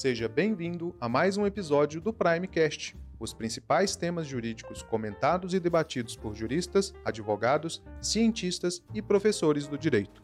Seja bem-vindo a mais um episódio do Primecast, os principais temas jurídicos comentados e debatidos por juristas, advogados, cientistas e professores do direito.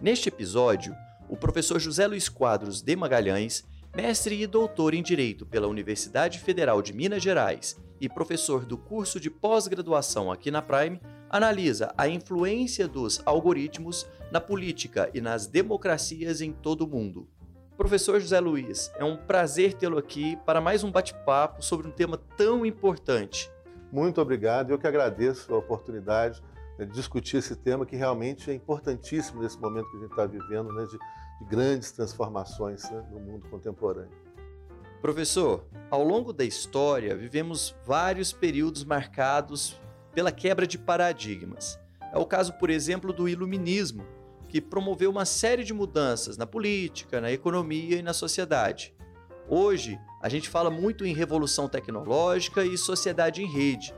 Neste episódio, o professor José Luiz Quadros de Magalhães, mestre e doutor em Direito pela Universidade Federal de Minas Gerais e professor do curso de pós-graduação aqui na Prime, analisa a influência dos algoritmos na política e nas democracias em todo o mundo. Professor José Luiz, é um prazer tê-lo aqui para mais um bate-papo sobre um tema tão importante. Muito obrigado, eu que agradeço a oportunidade de discutir esse tema que realmente é importantíssimo nesse momento que a gente está vivendo, né, de, de, grandes transformações né, no mundo contemporâneo. Professor, ao longo da história vivemos vários períodos marcados pela quebra de paradigmas. É o caso, por exemplo, do Iluminismo, que promoveu uma série de mudanças na política, na economia e na sociedade. Hoje, a gente fala muito em revolução tecnológica e sociedade em rede.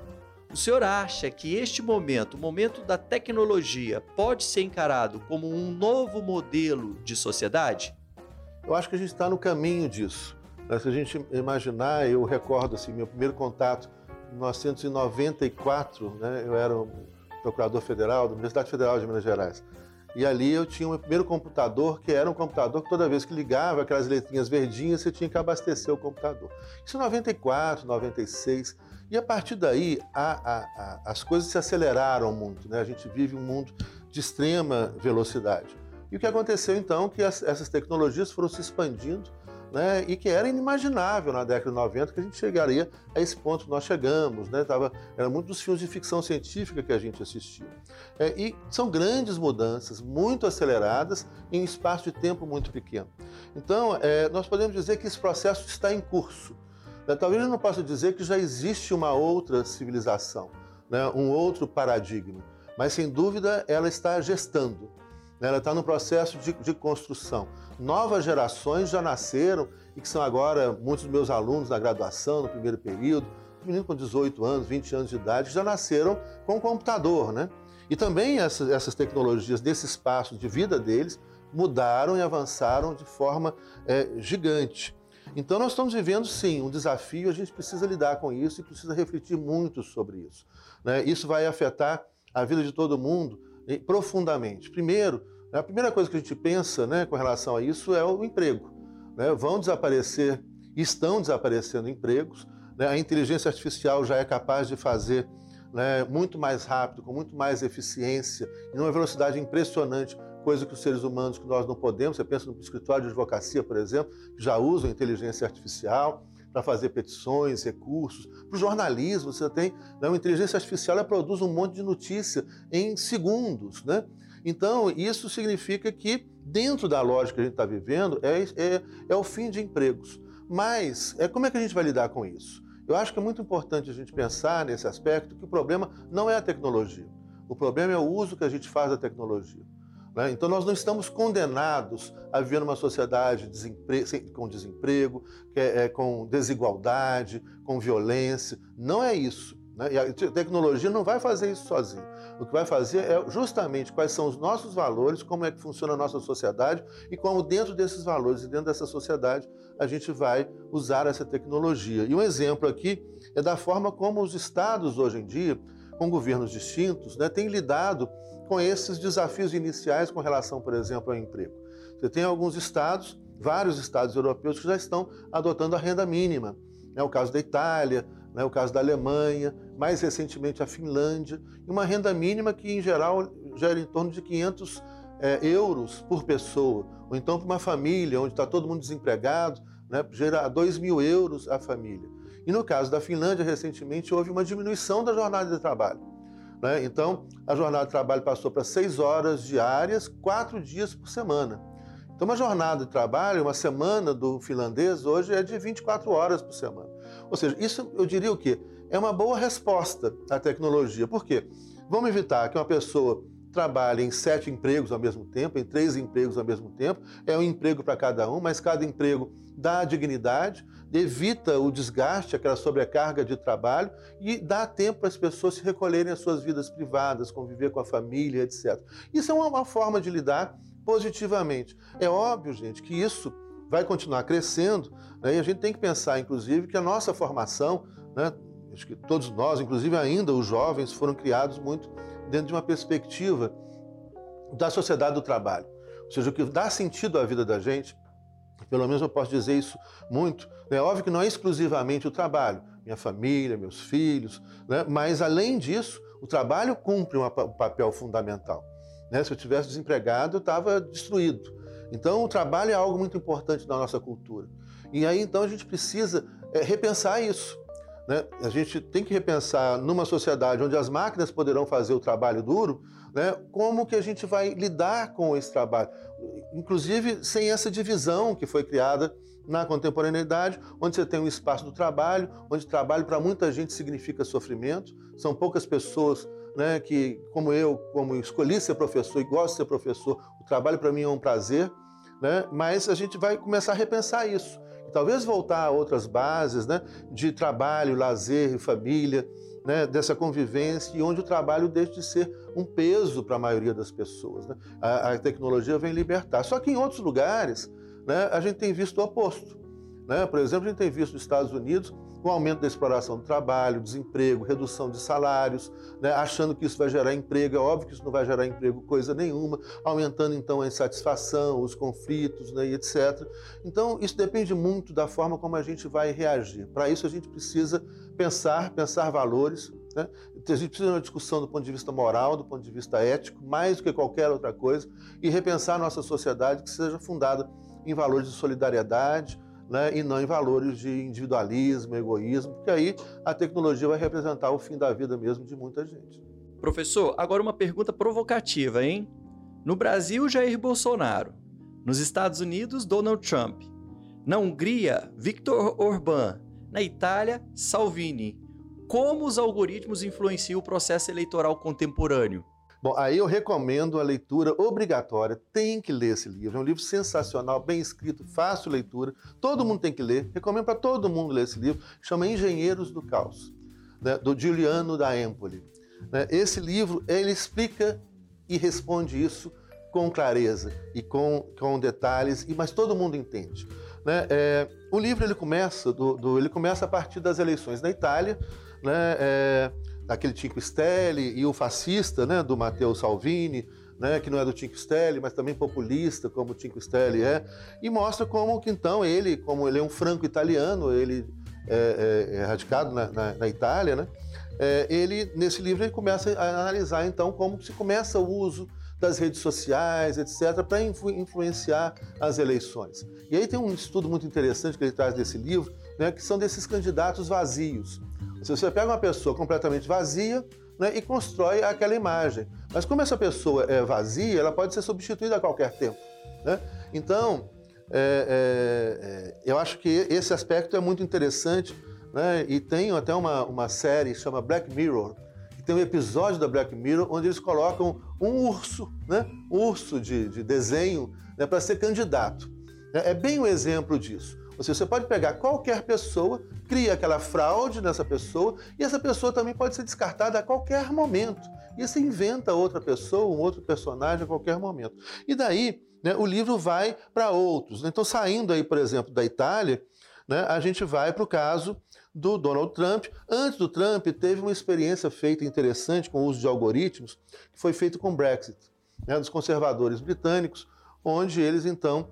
O senhor acha que este momento, o momento da tecnologia, pode ser encarado como um novo modelo de sociedade? Eu acho que a gente está no caminho disso. Se a gente imaginar, eu recordo assim, meu primeiro contato 1994, né, eu era um procurador federal da Universidade Federal de Minas Gerais. E ali eu tinha o meu primeiro computador, que era um computador que toda vez que ligava, aquelas letrinhas verdinhas, você tinha que abastecer o computador. Isso em 94, 96. E a partir daí, a, a, a, as coisas se aceleraram muito. Né? A gente vive um mundo de extrema velocidade. E o que aconteceu então que as, essas tecnologias foram se expandindo né, e que era inimaginável na década de 90 que a gente chegaria a esse ponto que nós chegamos. Né, tava, era muito dos filmes de ficção científica que a gente assistia. É, e são grandes mudanças, muito aceleradas, em um espaço de tempo muito pequeno. Então, é, nós podemos dizer que esse processo está em curso. Né, talvez eu não possa dizer que já existe uma outra civilização, né, um outro paradigma, mas sem dúvida ela está gestando. Né? Ela está no processo de, de, construção. Novas gerações já nasceram e que são agora muitos dos meus alunos na graduação, no primeiro período, meninos com 18 anos, 20 anos de idade, já nasceram com computador, né? E também essas, essas tecnologias desse espaço de vida deles mudaram e avançaram de forma é, gigante. Então nós estamos vivendo sim um desafio, a gente precisa lidar com isso e precisa refletir muito sobre isso. Né? Isso vai afetar a vida de todo mundo profundamente. Primeiro, a primeira coisa que a gente pensa né, com relação a isso é o emprego. Né? Vão desaparecer, estão desaparecendo empregos, né? a inteligência artificial já é capaz de fazer né, muito mais rápido, com muito mais eficiência e numa velocidade impressionante, coisa que os seres humanos que nós não podemos. Você pensa no escritório de advocacia, por exemplo, que já usam inteligência artificial para fazer petições, recursos. Para o jornalismo, você tem né, uma inteligência artificial, ela produz um monte de notícia em segundos. Né? Então, isso significa que, dentro da lógica que a gente está vivendo, é, é, é o fim de empregos. Mas, é, como é que a gente vai lidar com isso? Eu acho que é muito importante a gente pensar nesse aspecto que o problema não é a tecnologia. O problema é o uso que a gente faz da tecnologia. Né? Então, nós não estamos condenados a viver numa sociedade com desemprego, é, com desigualdade, com violência. Não é isso. Né? E a tecnologia não vai fazer isso sozinha. O que vai fazer é justamente quais são os nossos valores, como é que funciona a nossa sociedade e como dentro desses valores e dentro dessa sociedade a gente vai usar essa tecnologia. E um exemplo aqui é da forma como os estados hoje em dia, com governos distintos, né, têm lidado com esses desafios iniciais com relação, por exemplo, ao emprego. Você tem alguns estados, vários estados europeus que já estão adotando a renda mínima. É o caso da Itália, é o caso da Alemanha, mais recentemente a Finlândia, e uma renda mínima que, em geral, gera em torno de 500 é, euros por pessoa. Ou então, para uma família onde está todo mundo desempregado, né, gera 2 mil euros a família. E no caso da Finlândia, recentemente, houve uma diminuição da jornada de trabalho. Né? Então, a jornada de trabalho passou para seis horas diárias, quatro dias por semana. Então, uma jornada de trabalho, uma semana do finlandês hoje é de 24 horas por semana. Ou seja, isso eu diria o quê? É uma boa resposta à tecnologia. Por quê? Vamos evitar que uma pessoa trabalha em sete empregos ao mesmo tempo, em três empregos ao mesmo tempo, é um emprego para cada um, mas cada emprego dá dignidade, evita o desgaste, aquela sobrecarga de trabalho e dá tempo para as pessoas se recolherem às suas vidas privadas, conviver com a família, etc. Isso é uma forma de lidar positivamente. É óbvio, gente, que isso vai continuar crescendo né? e a gente tem que pensar, inclusive, que a nossa formação, né? acho que todos nós, inclusive ainda os jovens, foram criados muito dentro de uma perspectiva da sociedade do trabalho. Ou seja, o que dá sentido à vida da gente, pelo menos eu posso dizer isso muito, é óbvio que não é exclusivamente o trabalho, minha família, meus filhos, né? mas além disso, o trabalho cumpre um papel fundamental. Né? Se eu tivesse desempregado, eu estava destruído. Então, o trabalho é algo muito importante na nossa cultura. E aí, então, a gente precisa é, repensar isso. Né? A gente tem que repensar numa sociedade onde as máquinas poderão fazer o trabalho duro, né? como que a gente vai lidar com esse trabalho. Inclusive, sem essa divisão que foi criada na contemporaneidade, onde você tem um espaço do trabalho, onde trabalho para muita gente significa sofrimento. São poucas pessoas né, que, como eu, como escolhi ser professor e gosto de ser professor, o trabalho para mim é um prazer, né, mas a gente vai começar a repensar isso. Talvez voltar a outras bases né, de trabalho, lazer e família, né, dessa convivência, e onde o trabalho deixa de ser um peso para a maioria das pessoas. Né? A, a, tecnologia vem libertar. Só que em outros lugares né, a gente tem visto o oposto. Né? Por exemplo, a gente tem visto nos Estados Unidos o aumento da exploração do trabalho, desemprego, redução de salários, né, achando que isso vai gerar emprego. É óbvio que isso não vai gerar emprego coisa nenhuma, aumentando então a insatisfação, os conflitos né, e etc. Então, isso depende muito da forma como a gente vai reagir. Para isso, a gente precisa pensar, pensar valores. Né? A gente precisa de uma discussão do ponto de vista moral, do ponto de vista ético, mais do que qualquer outra coisa, e repensar a nossa sociedade que seja fundada em valores de solidariedade, né, e não em valores de individualismo, egoísmo, porque aí a tecnologia vai representar o fim da vida mesmo de muita gente. Professor, agora uma pergunta provocativa, hein? No Brasil, Jair Bolsonaro. Nos Estados Unidos, Donald Trump. Na Hungria, Viktor Orbán. Na Itália, Salvini. Como os algoritmos influenciam o processo eleitoral contemporâneo? Bom, aí eu recomendo a leitura obrigatória. Tem que ler esse livro. É um livro sensacional, bem escrito, fácil leitura. Todo mundo tem que ler. Recomendo para todo mundo ler esse livro. Chama Engenheiros do Caos, né, do Giuliano da Empoli. Né, esse livro ele explica e responde isso com clareza e com, com detalhes, mas todo mundo entende. Né? É, o livro ele começa, do, do, ele começa a partir das eleições na Itália. Né? É, daquele Cinque Stelle e o fascista, né, do Matteo Salvini, né, que não é do Cinque Stelle, mas também populista, como o Stelle é, e mostra como que então ele, como ele é um franco-italiano, ele é, é, é radicado na, na, na, Itália, né, é, ele, nesse livro, ele começa a analisar então como se começa o uso das redes sociais, etc., para influ influenciar as eleições. E aí tem um estudo muito interessante que ele traz desse livro, né, que são desses candidatos vazios. Se você pega uma pessoa completamente vazia né, e constrói aquela imagem. Mas como essa pessoa é vazia, ela pode ser substituída a qualquer tempo. Né? Então, é, é, é, eu acho que esse aspecto é muito interessante. Né? E tem até uma, uma série que chama Black Mirror, que tem um episódio da Black Mirror onde eles colocam um urso, né? um urso de, de desenho, né? para ser candidato. É bem um exemplo disso. Ou seja, você pode pegar qualquer pessoa, cria aquela fraude nessa pessoa e essa pessoa também pode ser descartada a qualquer momento. E você inventa outra pessoa, um outro personagem a qualquer momento. E daí, né, o livro vai para outros. Então, saindo aí, por exemplo, da Itália, né, a gente vai para o caso do Donald Trump. Antes do Trump, teve uma experiência feita interessante com o uso de algoritmos, que foi feito com o Brexit, né, dos conservadores britânicos, onde eles então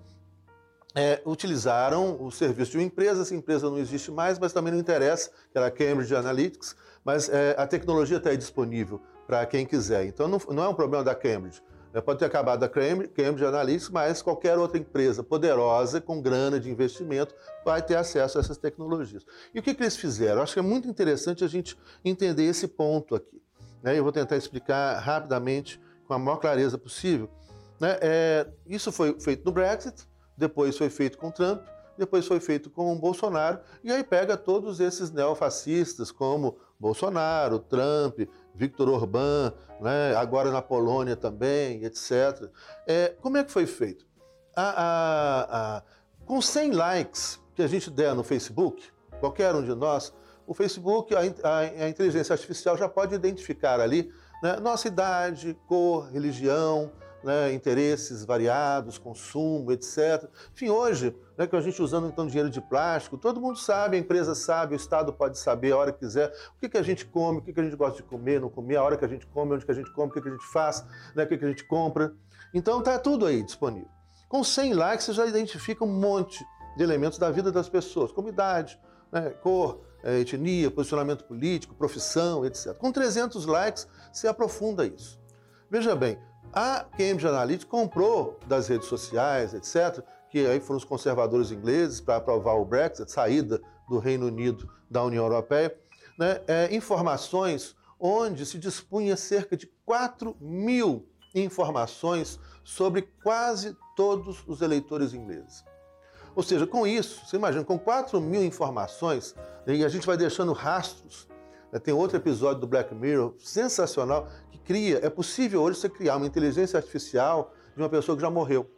é, utilizaram o serviço de uma empresa, essa empresa não existe mais, mas também não interessa, que era a Cambridge Analytics, mas é, a tecnologia está aí disponível para quem quiser. Então não, não, é um problema da Cambridge. Né? Pode ter acabado a Cambridge, Cambridge Analytics, mas qualquer outra empresa poderosa, com grana de investimento, vai ter acesso a essas tecnologias. E o que, que eles fizeram? Acho que é muito interessante a gente entender esse ponto aqui. Né? Eu vou tentar explicar rapidamente, com a maior clareza possível. Né? É, isso foi feito no Brexit, depois foi feito com Trump, depois foi feito com Bolsonaro, e aí pega todos esses neofascistas, como Bolsonaro, Trump, Victor Orbán, né, agora na Polônia também, etc. É, como é que foi feito? A, a, a, com 100 likes que a gente der no Facebook, qualquer um de nós, o Facebook, a, inteligência artificial já pode identificar ali né, nossa idade, cor, religião, né, interesses variados, consumo, etc. Enfim, hoje, né, que a gente usando então dinheiro de plástico, todo mundo sabe, a empresa sabe, o Estado pode saber a hora que quiser o que, que a gente come, o que, que a gente gosta de comer, não comer, a hora que a gente come, onde que a gente come, o que, que a gente faz, né, o que, que a gente compra. Então está tudo aí disponível. Com 100 likes você já identifica um monte de elementos da vida das pessoas, como idade, né, cor, eh, etnia, posicionamento político, profissão, etc. Com 300 likes, você aprofunda isso. Veja bem, a Cambridge Analytica comprou das redes sociais, etc., que aí foram os conservadores ingleses para aprovar o Brexit, saída do Reino Unido da União Europeia, né, é, informações onde se dispunha cerca de 4 mil informações sobre quase todos os eleitores ingleses. Ou seja, com isso, você imagina, com 4 mil informações, e a gente vai deixando rastros. Né, tem outro episódio do Black Mirror sensacional cria, é possível hoje você criar uma inteligência artificial de uma pessoa que já morreu.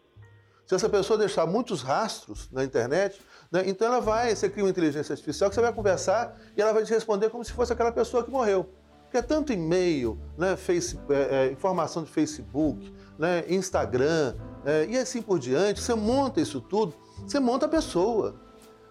Se essa pessoa deixar muitos rastros na internet, né, então ela vai, você cria uma inteligência artificial que você vai conversar e ela vai te responder como se fosse aquela pessoa que morreu. Porque é tanto e-mail, né, face, é, é, informação de Facebook, né, Instagram é, e assim por diante, você monta isso tudo, você monta a pessoa.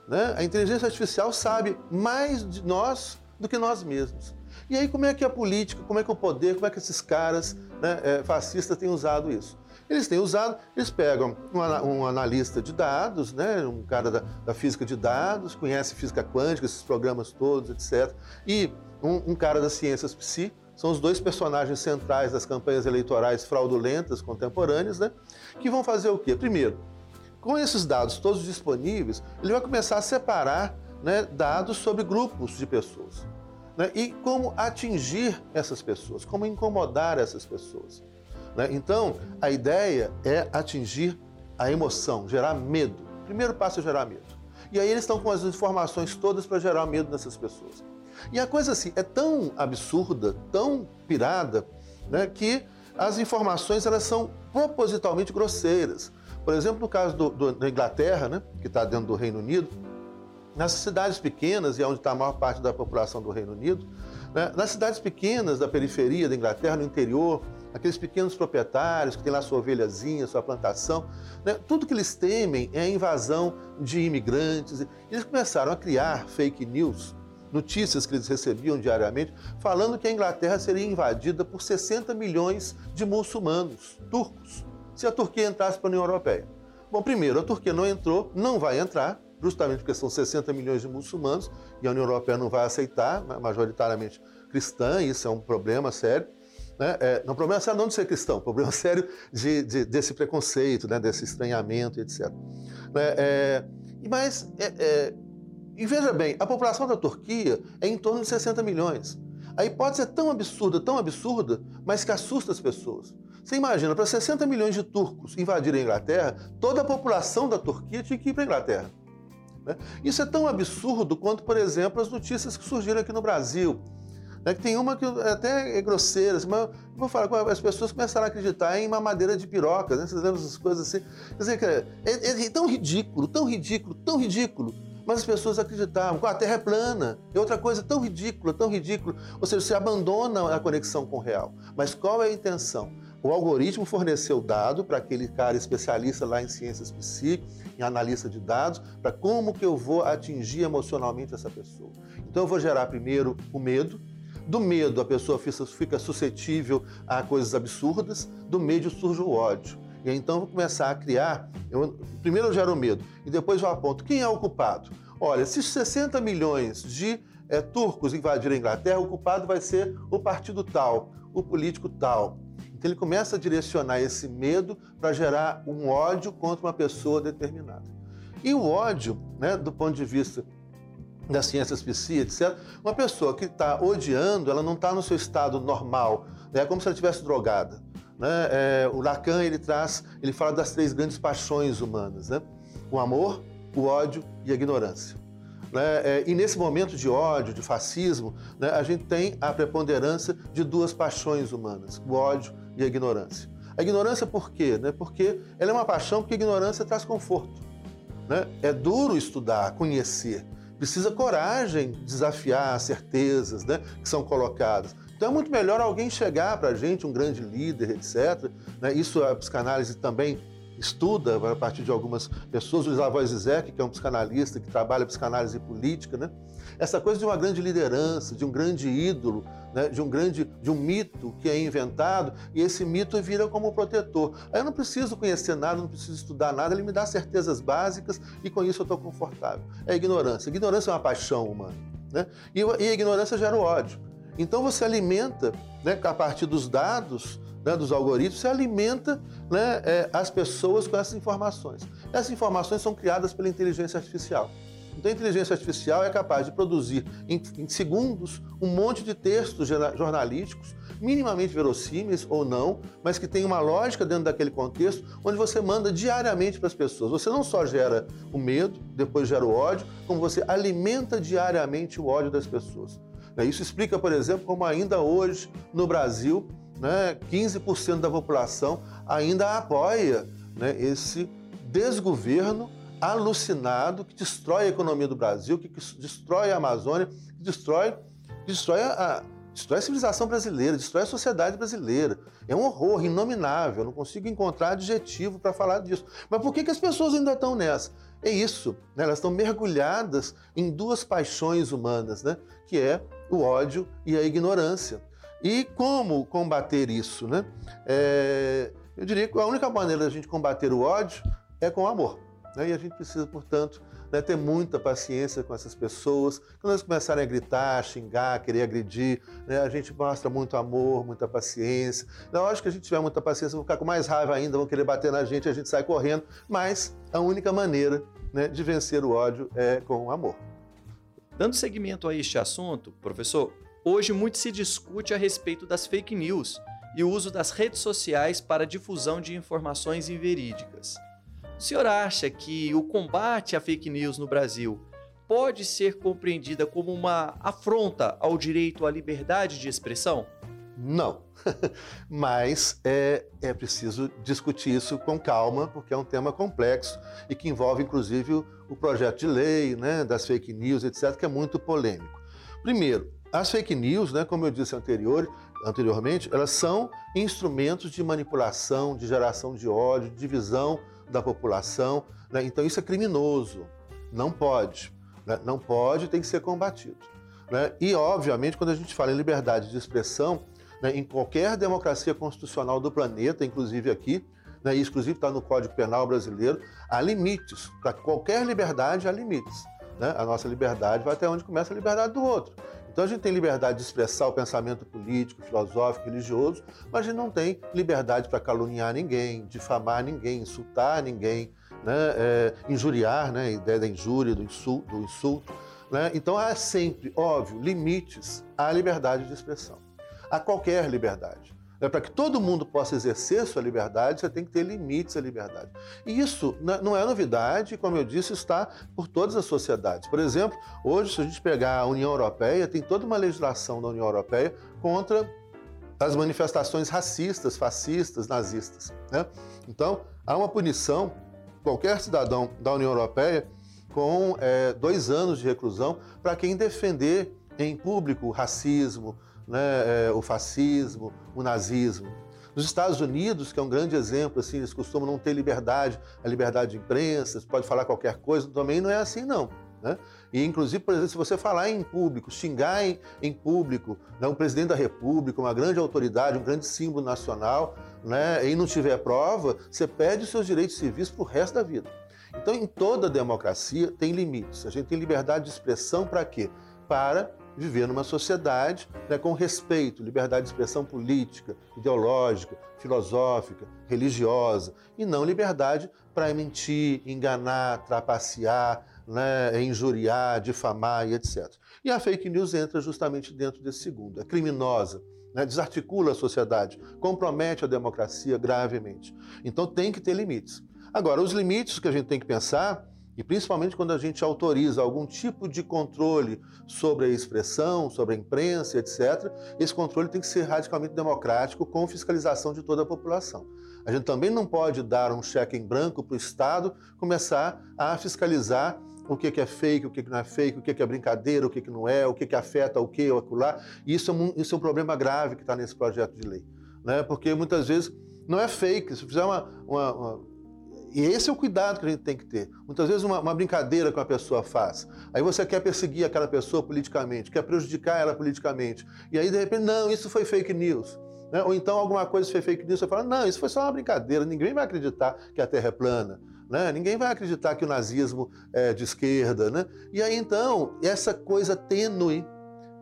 Né? A inteligência artificial sabe mais de nós do que nós mesmos. E aí, como é que a política, como é que o poder, como é que esses caras né, é, fascistas têm usado isso? Eles têm usado, eles pegam um, analista de dados, né, um cara da, da, física de dados, conhece física quântica, esses programas todos, etc. E um, um cara das ciências psi, são os dois personagens centrais das campanhas eleitorais fraudulentas contemporâneas, né, que vão fazer o quê? Primeiro, com esses dados todos disponíveis, ele vai começar a separar né, dados sobre grupos de pessoas. Né? E como atingir essas pessoas, como incomodar essas pessoas. Né? Então, a ideia é atingir a emoção, gerar medo. O primeiro passo é gerar medo. E aí eles estão com as informações todas para gerar medo nessas pessoas. E a coisa assim é tão absurda, tão pirada, né, que as informações elas são propositalmente grosseiras. Por exemplo, no caso do, do, da Inglaterra, né, que está dentro do Reino Unido, nas cidades pequenas, e é onde está a maior parte da população do Reino Unido, né, nas cidades pequenas da periferia da Inglaterra, no interior, aqueles pequenos proprietários que têm lá sua ovelhazinha, sua plantação, né, tudo que eles temem é a invasão de imigrantes. Eles começaram a criar fake news, notícias que eles recebiam diariamente, falando que a Inglaterra seria invadida por 60 milhões de muçulmanos, turcos, se a Turquia entrasse para a União Europeia. Bom, primeiro, a Turquia não entrou, não vai entrar, justamente porque são 60 milhões de muçulmanos e a União Europeia não vai aceitar, né, majoritariamente cristã, isso é um problema sério. Né? É, não problema sério não de ser cristão, problema sério de, de, desse preconceito, né? desse estranhamento, etc. Né? É, mas, é, é, e veja bem, a população da Turquia é em torno de 60 milhões. A hipótese é tão absurda, tão absurda, mas que assusta as pessoas. Você imagina, para 60 milhões de turcos invadirem a Inglaterra, toda a população da Turquia tinha que ir para a Inglaterra. Né? Isso é tão absurdo quanto, por exemplo, as notícias que surgiram aqui no Brasil. Né? Tem uma que até é grosseira, assim, mas vou falar, as pessoas começaram a acreditar em mamadeira de piroca, né? vocês lembram essas coisas assim? Quer dizer, é, é, é tão ridículo, tão ridículo, tão ridículo, mas as pessoas acreditavam que a Terra é plana. É outra coisa tão ridícula, tão ridícula. Ou seja, você abandona a conexão com o real. Mas qual é a intenção? O algoritmo forneceu dado para aquele cara especialista lá em ciências psíquicas em analista de dados, para como que eu vou atingir emocionalmente essa pessoa. Então eu vou gerar primeiro o medo, do medo a pessoa fica suscetível a coisas absurdas, do medo surge o ódio. E aí, então eu vou começar a criar, eu, primeiro eu gero o medo e depois eu aponto quem é o culpado. Olha, se 60 milhões de é, turcos invadirem a Inglaterra, o culpado vai ser o partido tal, o político tal. Então ele começa a direcionar esse medo para gerar um ódio contra uma pessoa determinada. E o ódio, né, do ponto de vista das ciências psi, etc., uma pessoa que está odiando, ela não está no seu estado normal, né, é como se ela estivesse drogada. Né? É, o Lacan ele traz, ele fala das três grandes paixões humanas, né? o amor, o ódio e a ignorância. Né? É, e nesse momento de ódio, de fascismo, né, a gente tem a preponderância de duas paixões humanas, o ódio e a ignorância. A ignorância por quê? Né? Porque ela é uma paixão porque a ignorância traz conforto. Né? É duro estudar, conhecer. Precisa coragem de desafiar as certezas né, que são colocadas. Então é muito melhor alguém chegar para a gente, um grande líder, etc. Né? Isso a psicanálise também estuda a partir de algumas pessoas, o Slavoj Zizek, que é um psicanalista que trabalha psicanálise política, né? Essa coisa de uma grande liderança, de um grande ídolo, né? de um grande, de um mito que é inventado e esse mito vira como protetor. Aí eu não preciso conhecer nada, não preciso estudar nada, ele me dá certezas básicas e com isso eu estou confortável. É ignorância. Ignorância é uma paixão humana, né? E, e a ignorância gera o ódio. Então você alimenta, né, a partir dos dados, né, dos algoritmos, você alimenta né, é, as pessoas com essas informações. Essas informações são criadas pela inteligência artificial. Então, a inteligência artificial é capaz de produzir em, em segundos um monte de textos jornalísticos, minimamente verossímeis ou não, mas que tem uma lógica dentro daquele contexto, onde você manda diariamente para as pessoas. Você não só gera o medo, depois gera o ódio, como você alimenta diariamente o ódio das pessoas. Né, isso explica, por exemplo, como ainda hoje no Brasil né, 15% da população ainda apoia né, esse desgoverno alucinado que destrói a economia do Brasil, que destrói a Amazônia, que destrói, destrói, a, destrói a civilização brasileira, destrói a sociedade brasileira. É um horror inominável, não consigo encontrar adjetivo para falar disso. Mas por que, que as pessoas ainda estão nessa? É isso, né? elas estão mergulhadas em duas paixões humanas, né? que é o ódio e a ignorância. E como combater isso? Né? É, eu diria que a única maneira da gente combater o ódio é com o amor. Né? E a gente precisa, portanto, né, ter muita paciência com essas pessoas. Quando elas começarem a gritar, xingar, querer agredir, né, a gente mostra muito amor, muita paciência. Na hora que a gente tiver muita paciência, vão ficar com mais raiva ainda, vão querer bater na gente, a gente sai correndo. Mas a única maneira né, de vencer o ódio é com o amor. Dando seguimento a este assunto, professor, Hoje muito se discute a respeito das fake news e o uso das redes sociais para difusão de informações inverídicas. O senhor acha que o combate à fake news no Brasil pode ser compreendida como uma afronta ao direito à liberdade de expressão? Não, mas é, é preciso discutir isso com calma, porque é um tema complexo e que envolve, inclusive, o, o projeto de lei né, das fake news, etc., que é muito polêmico. Primeiro, as fake news, né, como eu disse anterior, anteriormente, elas são instrumentos de manipulação, de geração de ódio, de divisão da população. Né? Então isso é criminoso. Não pode. Né? Não pode, tem que ser combatido. Né? E, obviamente, quando a gente fala em liberdade de expressão, né, em qualquer democracia constitucional do planeta, inclusive aqui, né, inclusive está no Código Penal brasileiro, há limites. Para qualquer liberdade, há limites. Né? A nossa liberdade vai até onde começa a liberdade do outro. Então a gente tem liberdade de expressar o pensamento político, filosófico, religioso, mas a gente não tem liberdade para caluniar ninguém, difamar ninguém, insultar ninguém, né? é, injuriar, né? a ideia da injúria, do insulto. Do insulto né? Então há sempre, óbvio, limites à liberdade de expressão, a qualquer liberdade. É, Para que todo mundo possa exercer sua liberdade, você tem que ter limites à liberdade. E isso não é novidade, como eu disse, está por todas as sociedades. Por exemplo, hoje, se a gente pegar a União Europeia, tem toda uma legislação da União Europeia contra as manifestações racistas, fascistas, nazistas. Né? Então, há uma punição, qualquer cidadão da União Europeia, com é, dois anos de reclusão para quem defender em público racismo, né, é, o fascismo, o nazismo. Nos Estados Unidos, que é um grande exemplo, assim, eles costumam não ter liberdade, a liberdade de imprensa, você pode falar qualquer coisa, também não é assim, não. Né? E, inclusive, por exemplo, se você falar em público, xingar em, em público né, um presidente da República, uma grande autoridade, um grande símbolo nacional, né, e não tiver prova, você perde os seus direitos civis para o resto da vida. Então, em toda democracia, tem limites. A gente tem liberdade de expressão para quê? Para viver numa sociedade né, com respeito, liberdade de expressão política, ideológica, filosófica, religiosa, e não liberdade para mentir, enganar, trapacear, né, injuriar, difamar e etc. E a fake news entra justamente dentro desse segundo. É criminosa, né, desarticula a sociedade, compromete a democracia gravemente. Então tem que ter limites. Agora, os limites que a gente tem que pensar E principalmente quando a gente autoriza algum tipo de controle sobre a expressão, sobre a imprensa, etc., esse controle tem que ser radicalmente democrático, com fiscalização de toda a população. A gente também não pode dar um cheque em branco para o Estado começar a fiscalizar o que é fake, o que não é fake, o que é brincadeira, o que não é, o que afeta o que ou aquilo lá. Isso é um, isso é um problema grave que está nesse projeto de lei. Né? Porque muitas vezes não é fake. Se fizer uma, uma, uma e esse é o cuidado que a gente tem que ter. Muitas vezes uma, uma, brincadeira que uma pessoa faz. Aí você quer perseguir aquela pessoa politicamente, quer prejudicar ela politicamente. E aí, de repente, não, isso foi fake news. Né? Ou então alguma coisa foi fake news, você fala, não, isso foi só uma brincadeira, ninguém vai acreditar que a Terra é plana. Né? Ninguém vai acreditar que o nazismo é de esquerda. Né? E aí, então, essa coisa tênue,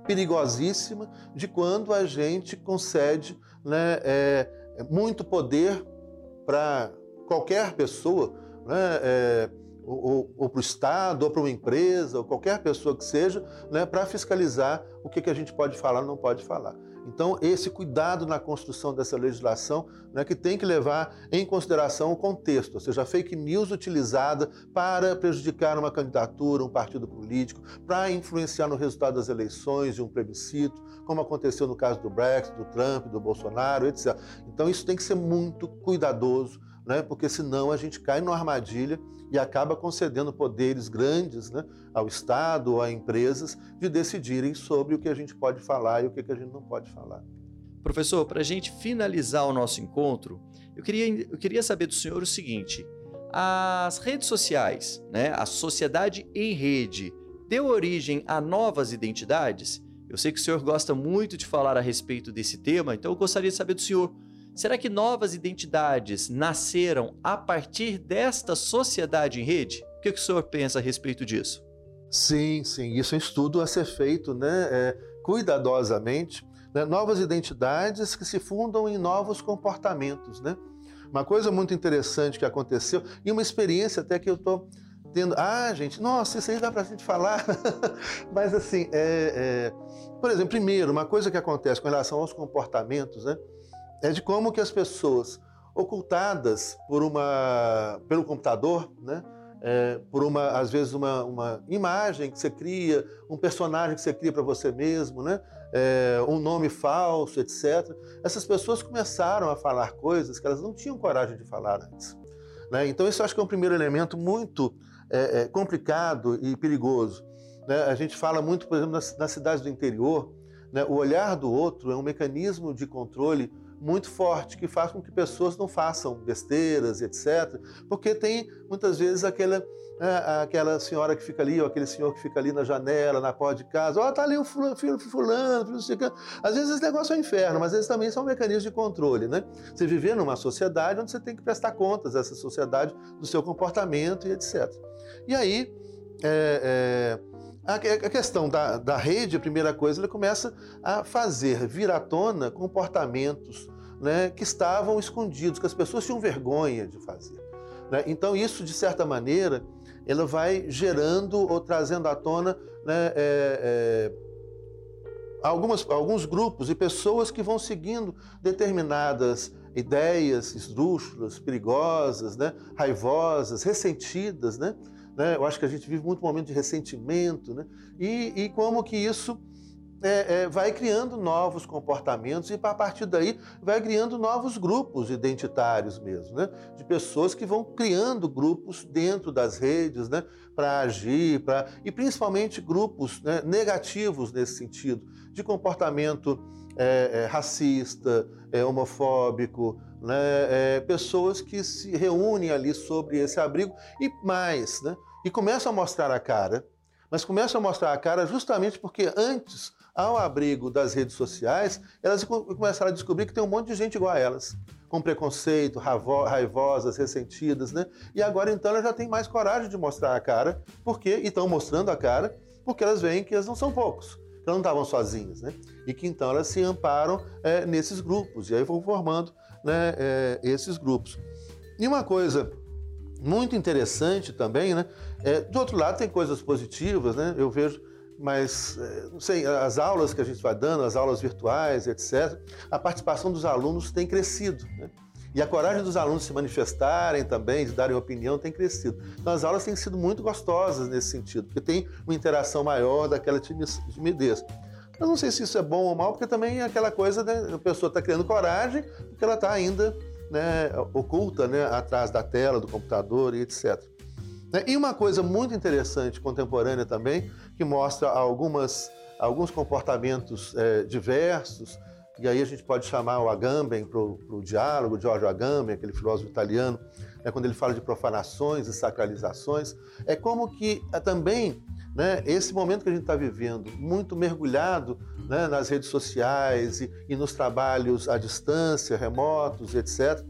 perigosíssima, de quando a gente concede né, é, muito poder para qualquer pessoa, né, é, ou, ou para o Estado, ou para uma empresa, ou qualquer pessoa que seja, né, para fiscalizar o que, que a gente pode falar ou não pode falar. Então, esse cuidado na construção dessa legislação né, que tem que levar em consideração o contexto, ou seja, a fake news utilizada para prejudicar uma candidatura, um partido político, para influenciar no resultado das eleições de um plebiscito, como aconteceu no caso do Brexit, do Trump, do Bolsonaro, etc. Então, isso tem que ser muito cuidadoso né? porque senão a gente cai numa armadilha e acaba concedendo poderes grandes né, ao Estado ou a empresas de decidirem sobre o que a gente pode falar e o que a gente não pode falar. Professor, para a gente finalizar o nosso encontro, eu queria, eu queria saber do senhor o seguinte: as redes sociais, né, a sociedade em rede, deu origem a novas identidades? Eu sei que o senhor gosta muito de falar a respeito desse tema, então eu gostaria de saber do senhor Será que novas identidades nasceram a partir desta sociedade em rede? O que, o senhor pensa a respeito disso? Sim, sim. Isso é um estudo a ser feito né, é, cuidadosamente. Né, novas identidades que se fundam em novos comportamentos. Né? Uma coisa muito interessante que aconteceu, e uma experiência até que eu estou tendo. Ah, gente, nossa, isso aí dá para a gente falar. Mas, assim, é, é... por exemplo, primeiro, uma coisa que acontece com relação aos comportamentos, né? É de como que as pessoas ocultadas por uma, pelo computador, né? É, por uma, às vezes, uma, uma imagem que você cria, um personagem que você cria para você mesmo, né? É, um nome falso, etc. Essas pessoas começaram a falar coisas que elas não tinham coragem de falar antes. Né? Então, isso acho que é um primeiro elemento muito é, é complicado e perigoso. Né? A gente fala muito, por exemplo, nas, nas cidades do interior, né? o olhar do outro é um mecanismo de controle muito forte que faz com que pessoas não façam besteiras, etc. Porque tem muitas vezes aquela, né, aquela senhora que fica ali, ou aquele senhor que fica ali na janela, na porta de casa, ó, oh, tá ali o fulano, filho fulano. Às vezes esse negócio é um inferno, mas vezes também são mecanismos de controle, né? Você viver numa sociedade onde você tem que prestar contas a essa sociedade do seu comportamento e etc. E aí, é, é, a questão da, da rede, a primeira coisa, ele começa a fazer vir à tona comportamentos né, que estavam escondidos, que as pessoas tinham vergonha de fazer. Né? Então, isso, de certa maneira, ela vai gerando ou trazendo à tona né, é, é, algumas, alguns grupos e pessoas que vão seguindo determinadas ideias esdrúxulas, perigosas, né, raivosas, ressentidas, né? Né? Eu acho que a gente vive muito momento de ressentimento, né? e, e como que isso é, é, vai criando novos comportamentos e, a partir daí, vai criando novos grupos identitários mesmo, né? de pessoas que vão criando grupos dentro das redes né? para agir, e principalmente grupos né? negativos nesse sentido, de comportamento é, é racista, é, homofóbico, né? É, pessoas que se reúnem ali sobre esse abrigo e mais, né? e começam a mostrar a cara, mas começam a mostrar a cara justamente porque antes, ao abrigo das redes sociais, elas começaram a descobrir que tem um monte de gente igual a elas, com preconceito, raivosas, ressentidas, né? E agora então elas já têm mais coragem de mostrar a cara, porque e estão mostrando a cara, porque elas veem que elas não são poucos, que elas não estavam sozinhas, né? E que então elas se amparam é, nesses grupos e aí vão formando né, é, esses grupos. E uma coisa muito interessante também, né? É, do outro lado, tem coisas positivas, né? Eu vejo, mas, é, não sei, as aulas que a gente vai dando, as aulas virtuais, etc., a participação dos alunos tem crescido, né? E a coragem dos alunos se manifestarem também, de darem opinião, tem crescido. Então as aulas têm sido muito gostosas nesse sentido, porque tem uma interação maior daquela timidez. Eu não sei se isso é bom ou mal, porque também é aquela coisa, né, a pessoa está criando coragem, porque ela está ainda né, oculta né, atrás da tela, do computador e etc. Né, e uma coisa muito interessante, contemporânea também, que mostra algumas, alguns comportamentos é, diversos, e aí a gente pode chamar o Agamben para o diálogo, Giorgio Agamben, aquele filósofo italiano, né, quando ele fala de profanações e sacralizações, é como que é, também né, esse momento que a gente está vivendo, muito mergulhado né, nas redes sociais e, e, nos trabalhos à distância, remotos, etc.,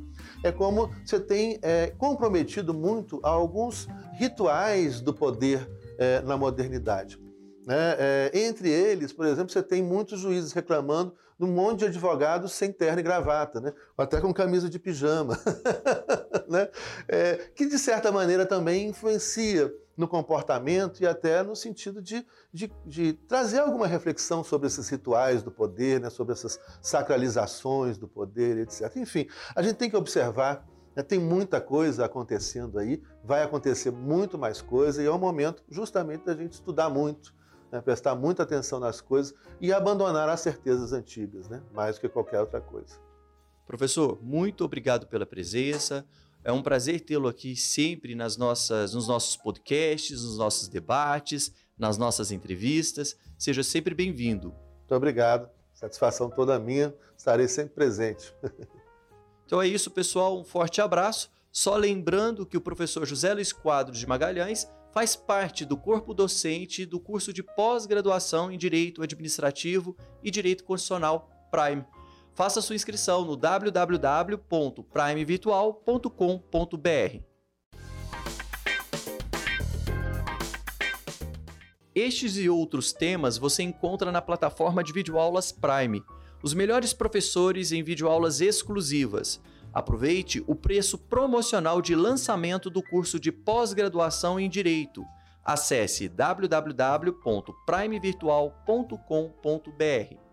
é como você tem é, comprometido muito alguns rituais do poder é, na modernidade. Né? É, entre eles, por exemplo, você tem muitos juízes reclamando de um monte de advogados sem terno e gravata, né? ou até com camisa de pijama, né? É, que de certa maneira também influencia no comportamento e até no sentido de, de, de, trazer alguma reflexão sobre esses rituais do poder, né, sobre essas sacralizações do poder, etc. Enfim, a gente tem que observar, né, tem muita coisa acontecendo aí, vai acontecer muito mais coisa e é o momento justamente da gente estudar muito, né, prestar muita atenção nas coisas e abandonar as certezas antigas, né, mais do que qualquer outra coisa. Professor, muito obrigado pela presença. É um prazer tê-lo aqui sempre nas nossas, nos nossos podcasts, nos nossos debates, nas nossas entrevistas. Seja sempre bem-vindo. Muito obrigado. Satisfação toda minha. Estarei sempre presente. então é isso, pessoal. Um forte abraço. Só lembrando que o professor José Luiz Quadros de Magalhães faz parte do corpo docente do curso de pós-graduação em Direito Administrativo e Direito Constitucional Prime. Faça sua inscrição no www.primevirtual.com.br. Estes e outros temas você encontra na plataforma de videoaulas Prime. Os melhores professores em videoaulas exclusivas. Aproveite o preço promocional de lançamento do curso de pós-graduação em Direito. Acesse www.primevirtual.com.br.